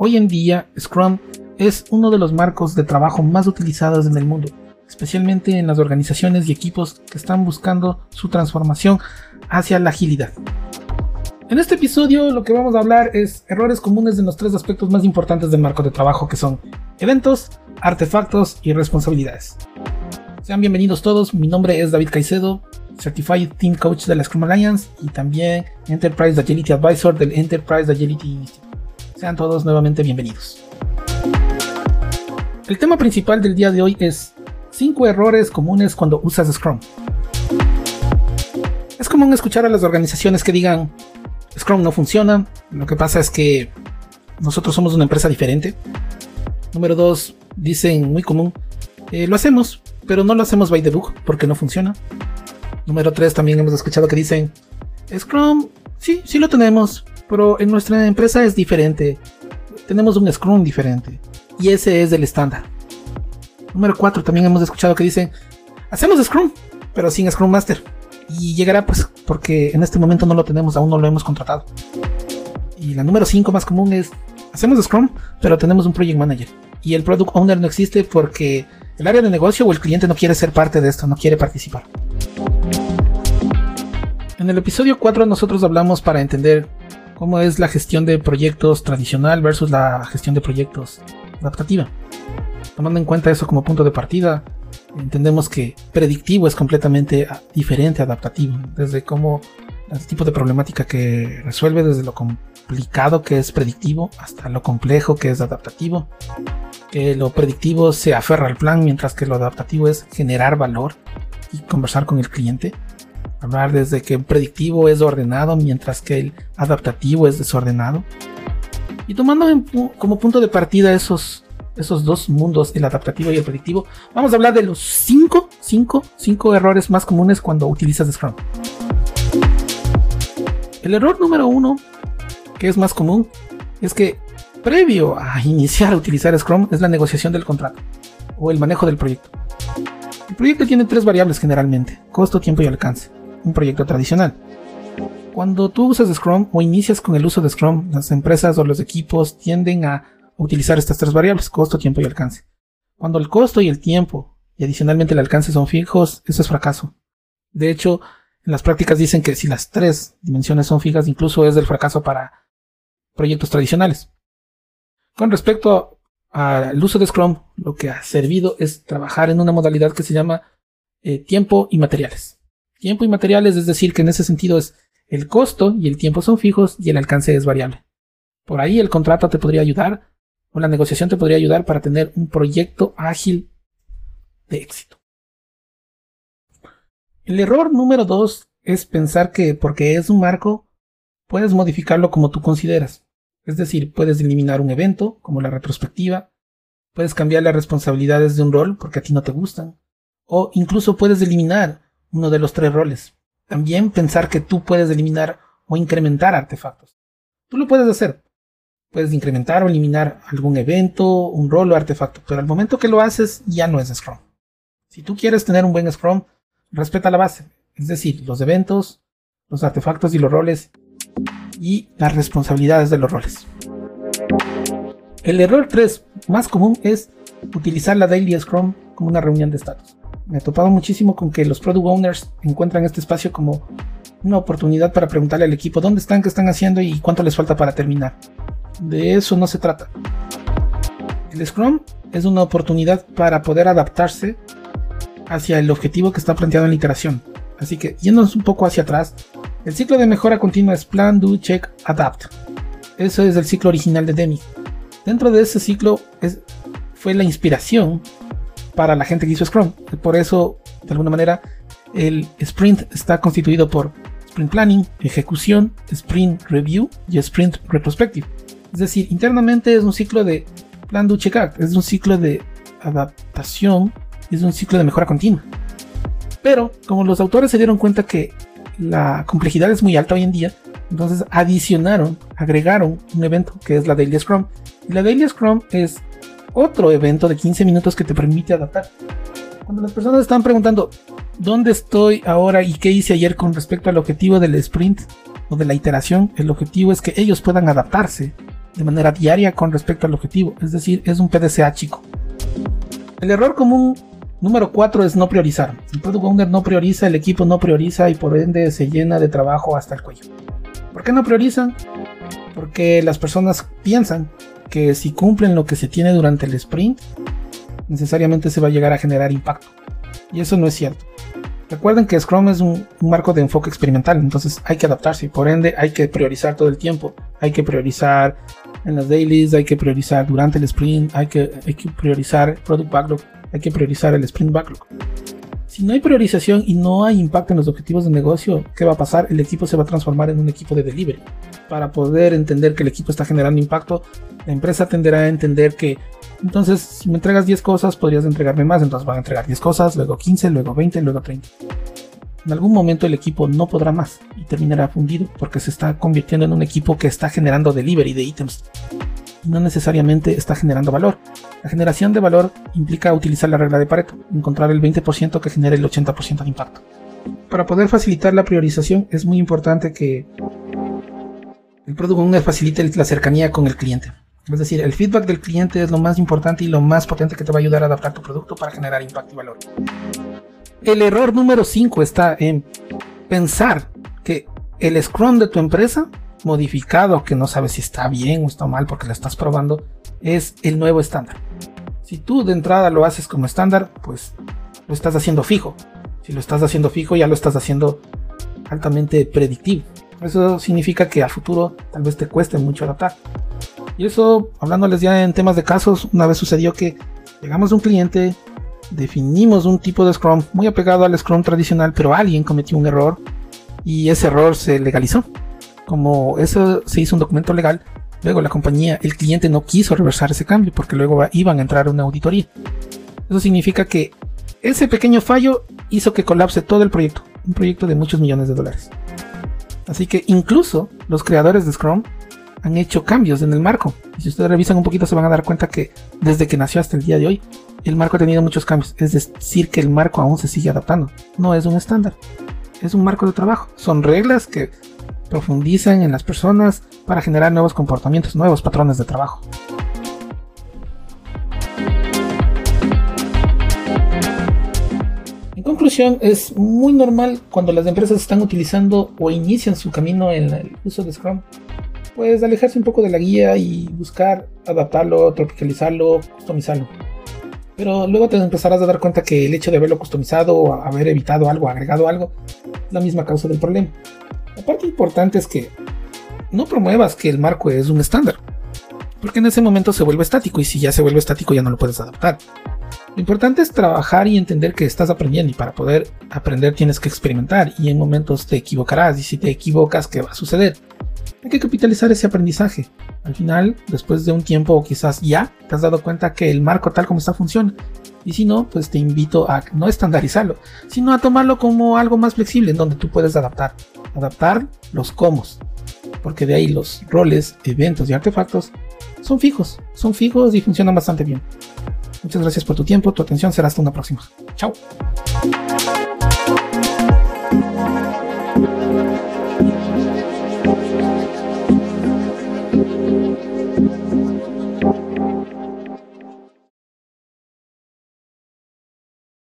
Hoy en día, Scrum es uno de los marcos de trabajo más utilizados en el mundo, especialmente en las organizaciones y equipos que están buscando su transformación hacia la agilidad. En este episodio lo que vamos a hablar es errores comunes de los tres aspectos más importantes del marco de trabajo que son eventos, artefactos y responsabilidades. Sean bienvenidos todos, mi nombre es David Caicedo, Certified Team Coach de la Scrum Alliance y también Enterprise Agility Advisor del Enterprise Agility Institute. Sean todos nuevamente bienvenidos. El tema principal del día de hoy es 5 errores comunes cuando usas Scrum. Es común escuchar a las organizaciones que digan Scrum no funciona, lo que pasa es que nosotros somos una empresa diferente. Número 2, dicen muy común, eh, lo hacemos, pero no lo hacemos by the book porque no funciona. Número 3, también hemos escuchado que dicen Scrum, sí, sí lo tenemos, pero en nuestra empresa es diferente. Tenemos un Scrum diferente. Y ese es el estándar. Número 4. También hemos escuchado que dicen, hacemos Scrum, pero sin Scrum Master. Y llegará pues porque en este momento no lo tenemos, aún no lo hemos contratado. Y la número 5 más común es, hacemos Scrum, pero tenemos un Project Manager. Y el Product Owner no existe porque el área de negocio o el cliente no quiere ser parte de esto, no quiere participar. En el episodio 4 nosotros hablamos para entender cómo es la gestión de proyectos tradicional versus la gestión de proyectos adaptativa. Tomando en cuenta eso como punto de partida, entendemos que predictivo es completamente diferente a adaptativo, desde cómo el tipo de problemática que resuelve, desde lo complicado que es predictivo hasta lo complejo que es adaptativo. Que lo predictivo se aferra al plan, mientras que lo adaptativo es generar valor y conversar con el cliente hablar desde que el predictivo es ordenado mientras que el adaptativo es desordenado. Y tomando como punto de partida esos, esos dos mundos, el adaptativo y el predictivo, vamos a hablar de los 5 cinco, cinco errores más comunes cuando utilizas Scrum. El error número uno, que es más común, es que previo a iniciar a utilizar Scrum es la negociación del contrato o el manejo del proyecto. El proyecto tiene tres variables generalmente, costo, tiempo y alcance un proyecto tradicional. Cuando tú usas Scrum o inicias con el uso de Scrum, las empresas o los equipos tienden a utilizar estas tres variables, costo, tiempo y alcance. Cuando el costo y el tiempo y adicionalmente el alcance son fijos, eso es fracaso. De hecho, en las prácticas dicen que si las tres dimensiones son fijas, incluso es del fracaso para proyectos tradicionales. Con respecto al uso de Scrum, lo que ha servido es trabajar en una modalidad que se llama eh, tiempo y materiales. Tiempo y materiales, es decir, que en ese sentido es el costo y el tiempo son fijos y el alcance es variable. Por ahí el contrato te podría ayudar o la negociación te podría ayudar para tener un proyecto ágil de éxito. El error número dos es pensar que porque es un marco, puedes modificarlo como tú consideras. Es decir, puedes eliminar un evento, como la retrospectiva, puedes cambiar las responsabilidades de un rol porque a ti no te gustan, o incluso puedes eliminar uno de los tres roles. También pensar que tú puedes eliminar o incrementar artefactos. Tú lo puedes hacer. Puedes incrementar o eliminar algún evento, un rol o artefacto, pero al momento que lo haces ya no es Scrum. Si tú quieres tener un buen Scrum, respeta la base, es decir, los eventos, los artefactos y los roles y las responsabilidades de los roles. El error 3 más común es utilizar la Daily Scrum como una reunión de estatus me he topado muchísimo con que los product owners encuentran este espacio como una oportunidad para preguntarle al equipo dónde están, qué están haciendo y cuánto les falta para terminar. De eso no se trata. El Scrum es una oportunidad para poder adaptarse hacia el objetivo que está planteado en la iteración. Así que yéndonos un poco hacia atrás, el ciclo de mejora continua es Plan, Do, Check, Adapt. Eso es el ciclo original de Demi. Dentro de ese ciclo es, fue la inspiración para la gente que hizo Scrum. Por eso, de alguna manera, el sprint está constituido por sprint planning, ejecución, sprint review y sprint retrospective. Es decir, internamente es un ciclo de plan, do, check, act, es un ciclo de adaptación, es un ciclo de mejora continua. Pero como los autores se dieron cuenta que la complejidad es muy alta hoy en día, entonces adicionaron, agregaron un evento que es la Daily Scrum. Y la Daily Scrum es otro evento de 15 minutos que te permite adaptar. Cuando las personas están preguntando dónde estoy ahora y qué hice ayer con respecto al objetivo del sprint o de la iteración, el objetivo es que ellos puedan adaptarse de manera diaria con respecto al objetivo, es decir, es un PDCA chico. El error común número 4 es no priorizar. El product owner no prioriza, el equipo no prioriza y por ende se llena de trabajo hasta el cuello. ¿Por qué no priorizan? Porque las personas piensan que si cumplen lo que se tiene durante el sprint, necesariamente se va a llegar a generar impacto. Y eso no es cierto. Recuerden que Scrum es un, marco de enfoque experimental, entonces hay que adaptarse y por ende hay que priorizar todo el tiempo. Hay que priorizar en las dailies, hay que priorizar durante el sprint, hay que, hay que priorizar product backlog, hay que priorizar el sprint backlog. Si no hay priorización y no hay impacto en los objetivos de negocio, ¿qué va a pasar? El equipo se va a transformar en un equipo de delivery. Para poder entender que el equipo está generando impacto, la empresa tenderá a entender que entonces, si me entregas 10 cosas, podrías entregarme más. Entonces van a entregar 10 cosas, luego 15, luego 20, luego 30. En algún momento el equipo no podrá más y terminará fundido porque se está convirtiendo en un equipo que está generando delivery de ítems no necesariamente está generando valor. La generación de valor implica utilizar la regla de Pareto, encontrar el 20% que genere el 80% de impacto. Para poder facilitar la priorización es muy importante que el Product Owner facilite la cercanía con el cliente. Es decir, el feedback del cliente es lo más importante y lo más potente que te va a ayudar a adaptar tu producto para generar impacto y valor. El error número 5 está en pensar que el Scrum de tu empresa, modificado, que no sabes si está bien o está mal porque lo estás probando, es el nuevo estándar. Si tú de entrada lo haces como estándar, pues lo estás haciendo fijo. Si lo estás haciendo fijo, ya lo estás haciendo altamente predictivo. Eso significa que a futuro tal vez te cueste mucho adaptar. Y eso, hablándoles ya en temas de casos, una vez sucedió que llegamos a un cliente, definimos un tipo de Scrum muy apegado al Scrum tradicional, pero alguien cometió un error y ese error se legalizó. Como eso se hizo un documento legal, luego la compañía, el cliente no quiso reversar ese cambio porque luego iban a entrar a una auditoría. Eso significa que ese pequeño fallo hizo que colapse todo el proyecto, un proyecto de muchos millones de dólares. Así que incluso los creadores de Scrum han hecho cambios en el marco. Y si ustedes revisan un poquito se van a dar cuenta que desde que nació hasta el día de hoy, el marco ha tenido muchos cambios. Es decir, que el marco aún se sigue adaptando. No es un estándar. Es un marco de trabajo. Son reglas que profundizan en las personas para generar nuevos comportamientos, nuevos patrones de trabajo. En conclusión, es muy normal cuando las empresas están utilizando o inician su camino en el uso de Scrum pues alejarse un poco de la guía y buscar adaptarlo, tropicalizarlo, customizarlo. Pero luego te empezarás a dar cuenta que el hecho de haberlo customizado o haber evitado algo, agregado algo, es la misma causa del problema. La parte importante es que no promuevas que el marco es un estándar, porque en ese momento se vuelve estático y si ya se vuelve estático ya no lo puedes adaptar. Lo importante es trabajar y entender que estás aprendiendo y para poder aprender tienes que experimentar y en momentos te equivocarás y si te equivocas, ¿qué va a suceder? hay que capitalizar ese aprendizaje. Al final, después de un tiempo o quizás ya, te has dado cuenta que el marco tal como está funciona. Y si no, pues te invito a no estandarizarlo, sino a tomarlo como algo más flexible en donde tú puedes adaptar adaptar los comos, porque de ahí los roles, eventos y artefactos son fijos, son fijos y funcionan bastante bien. Muchas gracias por tu tiempo, tu atención será hasta una próxima. Chao.